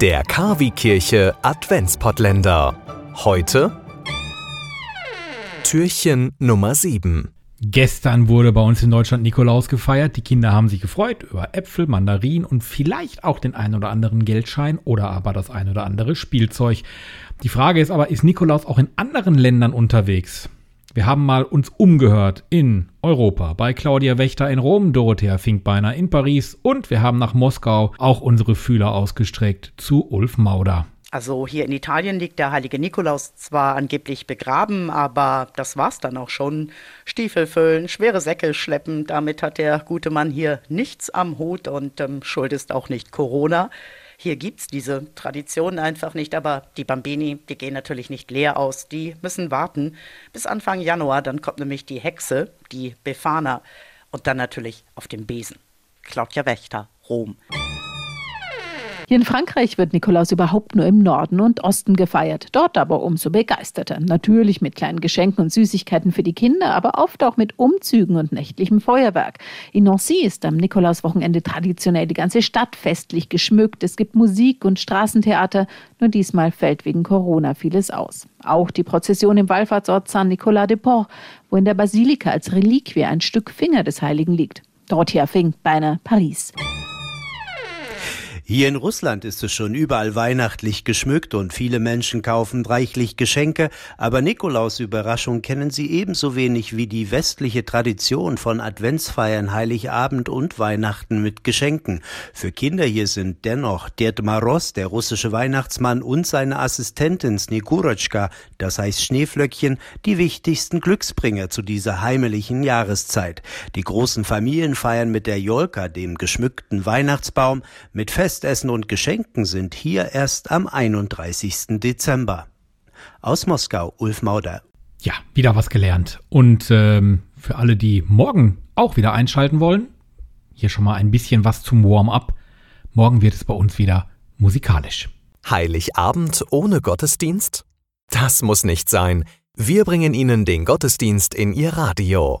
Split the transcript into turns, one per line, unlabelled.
Der Kavi-Kirche Adventspottländer. Heute Türchen Nummer 7.
Gestern wurde bei uns in Deutschland Nikolaus gefeiert. Die Kinder haben sich gefreut über Äpfel, Mandarinen und vielleicht auch den ein oder anderen Geldschein oder aber das ein oder andere Spielzeug. Die Frage ist aber, ist Nikolaus auch in anderen Ländern unterwegs? Wir haben mal uns umgehört in Europa, bei Claudia Wächter in Rom, Dorothea Finkbeiner in Paris und wir haben nach Moskau auch unsere Fühler ausgestreckt zu Ulf Mauder.
Also hier in Italien liegt der heilige Nikolaus zwar angeblich begraben, aber das war's dann auch schon. Stiefel füllen, schwere Säcke schleppen, damit hat der gute Mann hier nichts am Hut und ähm, schuld ist auch nicht Corona. Hier gibt es diese Tradition einfach nicht, aber die Bambini, die gehen natürlich nicht leer aus. Die müssen warten bis Anfang Januar. Dann kommt nämlich die Hexe, die Befana. Und dann natürlich auf dem Besen. Claudia Wächter, Rom.
Hier in Frankreich wird Nikolaus überhaupt nur im Norden und Osten gefeiert, dort aber umso begeisterter. Natürlich mit kleinen Geschenken und Süßigkeiten für die Kinder, aber oft auch mit Umzügen und nächtlichem Feuerwerk. In Nancy ist am Nikolauswochenende traditionell die ganze Stadt festlich geschmückt. Es gibt Musik und Straßentheater, nur diesmal fällt wegen Corona vieles aus. Auch die Prozession im Wallfahrtsort Saint-Nicolas de Port, wo in der Basilika als Reliquie ein Stück Finger des Heiligen liegt. Dorothea Fink, Beine, Paris.
Hier in Russland ist es schon überall weihnachtlich geschmückt und viele Menschen kaufen reichlich Geschenke, aber Nikolaus Überraschung kennen sie ebenso wenig wie die westliche Tradition von Adventsfeiern, Heiligabend und Weihnachten mit Geschenken. Für Kinder hier sind dennoch Ded Maros, der russische Weihnachtsmann und seine Assistentin Snegurotschka, das heißt Schneeflöckchen, die wichtigsten Glücksbringer zu dieser heimlichen Jahreszeit. Die großen Familien feiern mit der Jolka, dem geschmückten Weihnachtsbaum, mit Fest Festessen und Geschenken sind hier erst am 31. Dezember. Aus Moskau, Ulf Mauder.
Ja, wieder was gelernt. Und ähm, für alle, die morgen auch wieder einschalten wollen, hier schon mal ein bisschen was zum Warm-up. Morgen wird es bei uns wieder musikalisch.
Heiligabend ohne Gottesdienst? Das muss nicht sein. Wir bringen Ihnen den Gottesdienst in Ihr Radio.